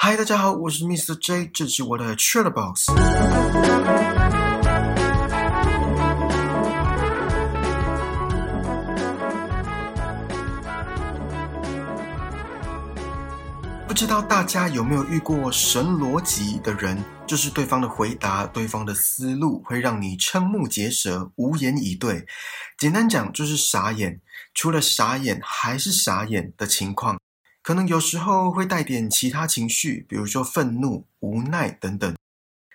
嗨，大家好，我是 Mr. J，这是我的 c h a t Box。不知道大家有没有遇过神逻辑的人？就是对方的回答、对方的思路会让你瞠目结舌、无言以对。简单讲，就是傻眼。除了傻眼，还是傻眼的情况。可能有时候会带点其他情绪，比如说愤怒、无奈等等。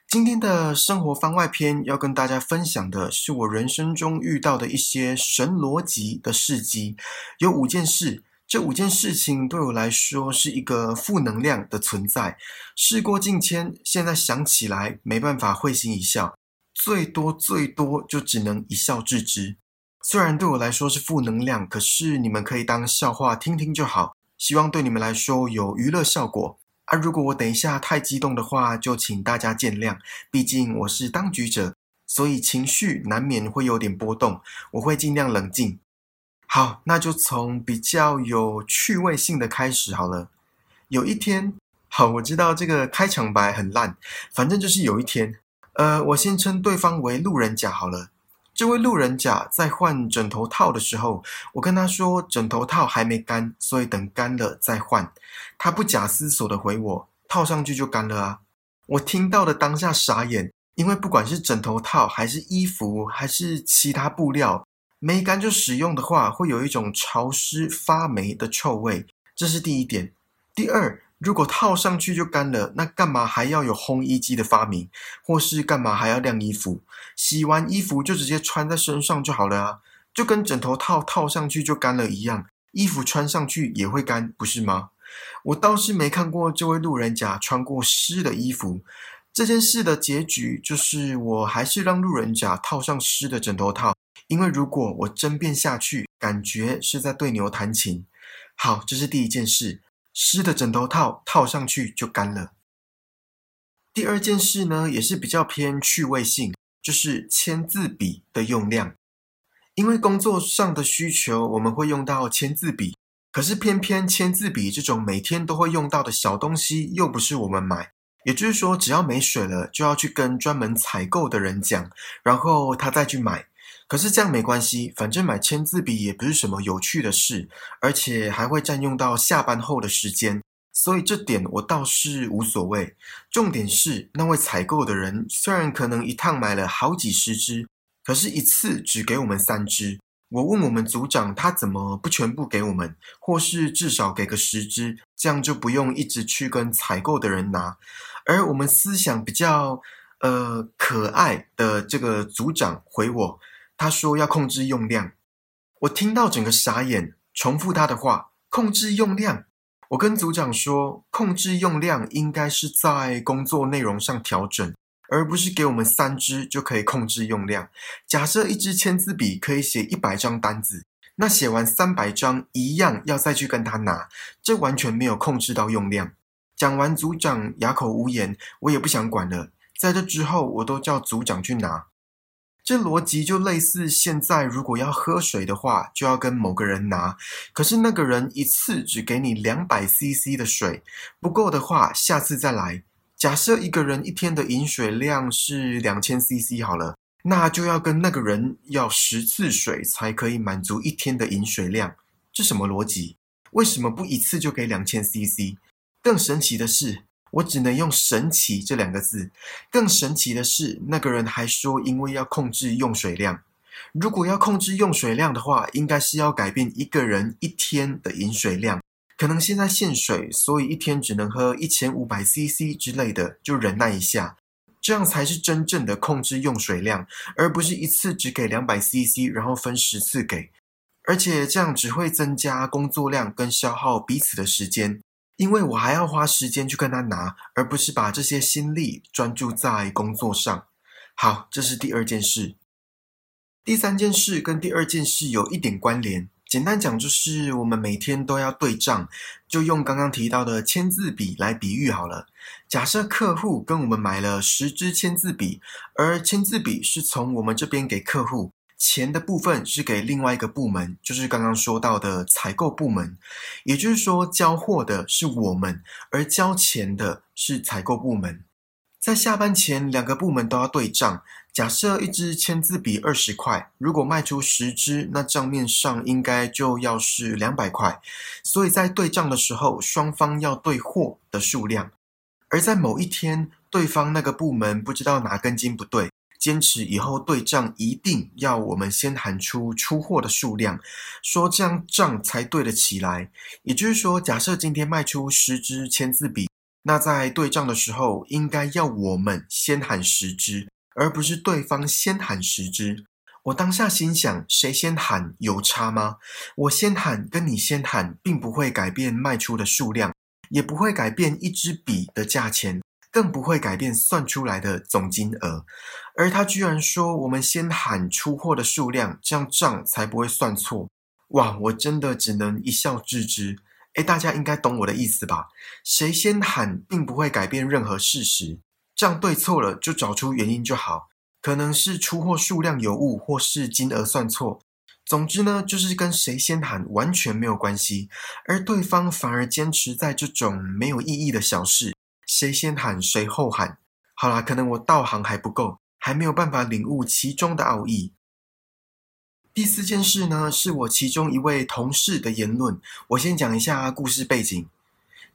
今天的生活番外篇要跟大家分享的是我人生中遇到的一些神逻辑的事迹，有五件事。这五件事情对我来说是一个负能量的存在。事过境迁，现在想起来没办法会心一笑，最多最多就只能一笑置之。虽然对我来说是负能量，可是你们可以当笑话听听就好。希望对你们来说有娱乐效果啊！如果我等一下太激动的话，就请大家见谅。毕竟我是当局者，所以情绪难免会有点波动。我会尽量冷静。好，那就从比较有趣味性的开始好了。有一天，好，我知道这个开场白很烂，反正就是有一天，呃，我先称对方为路人甲好了。这位路人甲在换枕头套的时候，我跟他说枕头套还没干，所以等干了再换。他不假思索的回我：“套上去就干了啊！”我听到的当下傻眼，因为不管是枕头套还是衣服还是其他布料，没干就使用的话，会有一种潮湿发霉的臭味。这是第一点。第二。如果套上去就干了，那干嘛还要有烘衣机的发明？或是干嘛还要晾衣服？洗完衣服就直接穿在身上就好了啊，就跟枕头套套上去就干了一样，衣服穿上去也会干，不是吗？我倒是没看过这位路人甲穿过湿的衣服。这件事的结局就是，我还是让路人甲套上湿的枕头套，因为如果我争辩下去，感觉是在对牛弹琴。好，这是第一件事。湿的枕头套套上去就干了。第二件事呢，也是比较偏趣味性，就是签字笔的用量。因为工作上的需求，我们会用到签字笔，可是偏偏签字笔这种每天都会用到的小东西，又不是我们买。也就是说，只要没水了，就要去跟专门采购的人讲，然后他再去买。可是这样没关系，反正买签字笔也不是什么有趣的事，而且还会占用到下班后的时间，所以这点我倒是无所谓。重点是那位采购的人虽然可能一趟买了好几十支，可是一次只给我们三支。我问我们组长，他怎么不全部给我们，或是至少给个十支，这样就不用一直去跟采购的人拿。而我们思想比较呃可爱的这个组长回我。他说要控制用量，我听到整个傻眼，重复他的话：控制用量。我跟组长说，控制用量应该是在工作内容上调整，而不是给我们三支就可以控制用量。假设一支签字笔可以写一百张单子，那写完三百张一样要再去跟他拿，这完全没有控制到用量。讲完，组长哑口无言，我也不想管了。在这之后，我都叫组长去拿。这逻辑就类似现在，如果要喝水的话，就要跟某个人拿。可是那个人一次只给你两百 CC 的水，不够的话，下次再来。假设一个人一天的饮水量是两千 CC 好了，那就要跟那个人要十次水才可以满足一天的饮水量。这什么逻辑？为什么不一次就给两千 CC？更神奇的是。我只能用“神奇”这两个字。更神奇的是，那个人还说，因为要控制用水量，如果要控制用水量的话，应该是要改变一个人一天的饮水量。可能现在限水，所以一天只能喝一千五百 CC 之类的，就忍耐一下，这样才是真正的控制用水量，而不是一次只给两百 CC，然后分十次给。而且这样只会增加工作量跟消耗彼此的时间。因为我还要花时间去跟他拿，而不是把这些心力专注在工作上。好，这是第二件事。第三件事跟第二件事有一点关联。简单讲，就是我们每天都要对账，就用刚刚提到的签字笔来比喻好了。假设客户跟我们买了十支签字笔，而签字笔是从我们这边给客户。钱的部分是给另外一个部门，就是刚刚说到的采购部门。也就是说，交货的是我们，而交钱的是采购部门。在下班前，两个部门都要对账。假设一支签字笔二十块，如果卖出十支，那账面上应该就要是两百块。所以在对账的时候，双方要对货的数量。而在某一天，对方那个部门不知道哪根筋不对，坚持以后对账一定要我们先喊出出货的数量，说这样账才对得起来。也就是说，假设今天卖出十支签字笔。那在对账的时候，应该要我们先喊十支，而不是对方先喊十支。我当下心想，谁先喊有差吗？我先喊跟你先喊，并不会改变卖出的数量，也不会改变一支笔的价钱，更不会改变算出来的总金额。而他居然说我们先喊出货的数量，这样账才不会算错。哇，我真的只能一笑置之。哎，大家应该懂我的意思吧？谁先喊，并不会改变任何事实。这样对错了，就找出原因就好。可能是出货数量有误，或是金额算错。总之呢，就是跟谁先喊完全没有关系。而对方反而坚持在这种没有意义的小事，谁先喊谁后喊。好啦，可能我道行还不够，还没有办法领悟其中的奥义。第四件事呢，是我其中一位同事的言论。我先讲一下故事背景。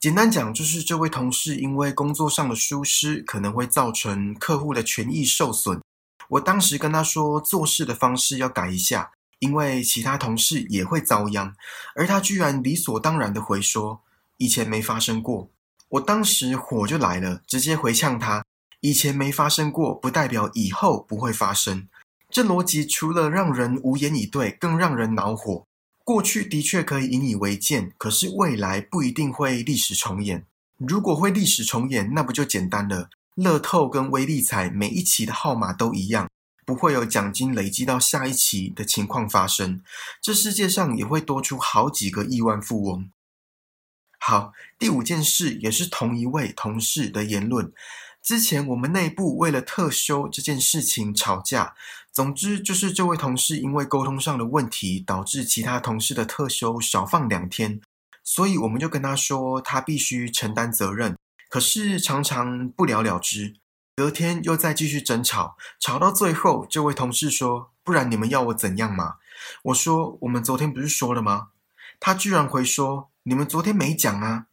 简单讲，就是这位同事因为工作上的疏失，可能会造成客户的权益受损。我当时跟他说，做事的方式要改一下，因为其他同事也会遭殃。而他居然理所当然的回说，以前没发生过。我当时火就来了，直接回呛他：以前没发生过，不代表以后不会发生。这逻辑除了让人无言以对，更让人恼火。过去的确可以引以为鉴，可是未来不一定会历史重演。如果会历史重演，那不就简单了？乐透跟威力彩每一期的号码都一样，不会有奖金累积到下一期的情况发生。这世界上也会多出好几个亿万富翁。好，第五件事也是同一位同事的言论。之前我们内部为了特休这件事情吵架，总之就是这位同事因为沟通上的问题，导致其他同事的特休少放两天，所以我们就跟他说他必须承担责任，可是常常不了了之，隔天又再继续争吵，吵到最后，这位同事说：“不然你们要我怎样嘛？”我说：“我们昨天不是说了吗？”他居然回说：“你们昨天没讲啊！”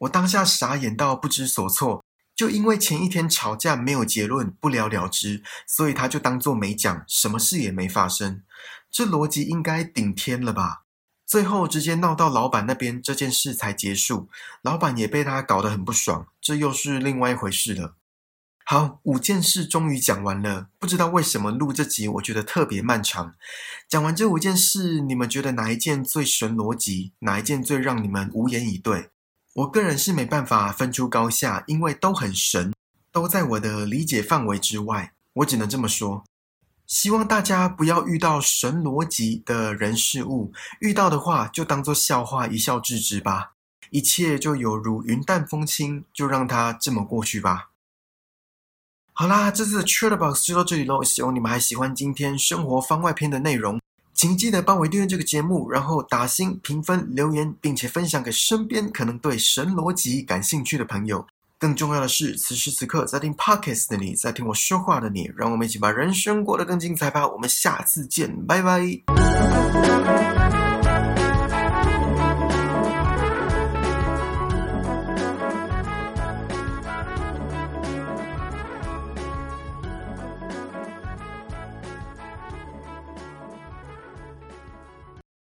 我当下傻眼到不知所措。就因为前一天吵架没有结论，不了了之，所以他就当做没讲，什么事也没发生。这逻辑应该顶天了吧？最后直接闹到老板那边，这件事才结束。老板也被他搞得很不爽，这又是另外一回事了。好，五件事终于讲完了。不知道为什么录这集，我觉得特别漫长。讲完这五件事，你们觉得哪一件最神逻辑？哪一件最让你们无言以对？我个人是没办法分出高下，因为都很神，都在我的理解范围之外。我只能这么说。希望大家不要遇到神逻辑的人事物，遇到的话就当做笑话一笑置之吧。一切就犹如云淡风轻，就让它这么过去吧。好啦，这次的 t r a d e Box 就到这里喽。希望你们还喜欢今天生活番外篇的内容。请记得帮我订阅这个节目，然后打星、评分、留言，并且分享给身边可能对神逻辑感兴趣的朋友。更重要的是，此时此刻在听 Podcast 的你，在听我说话的你，让我们一起把人生过得更精彩吧！我们下次见，拜拜。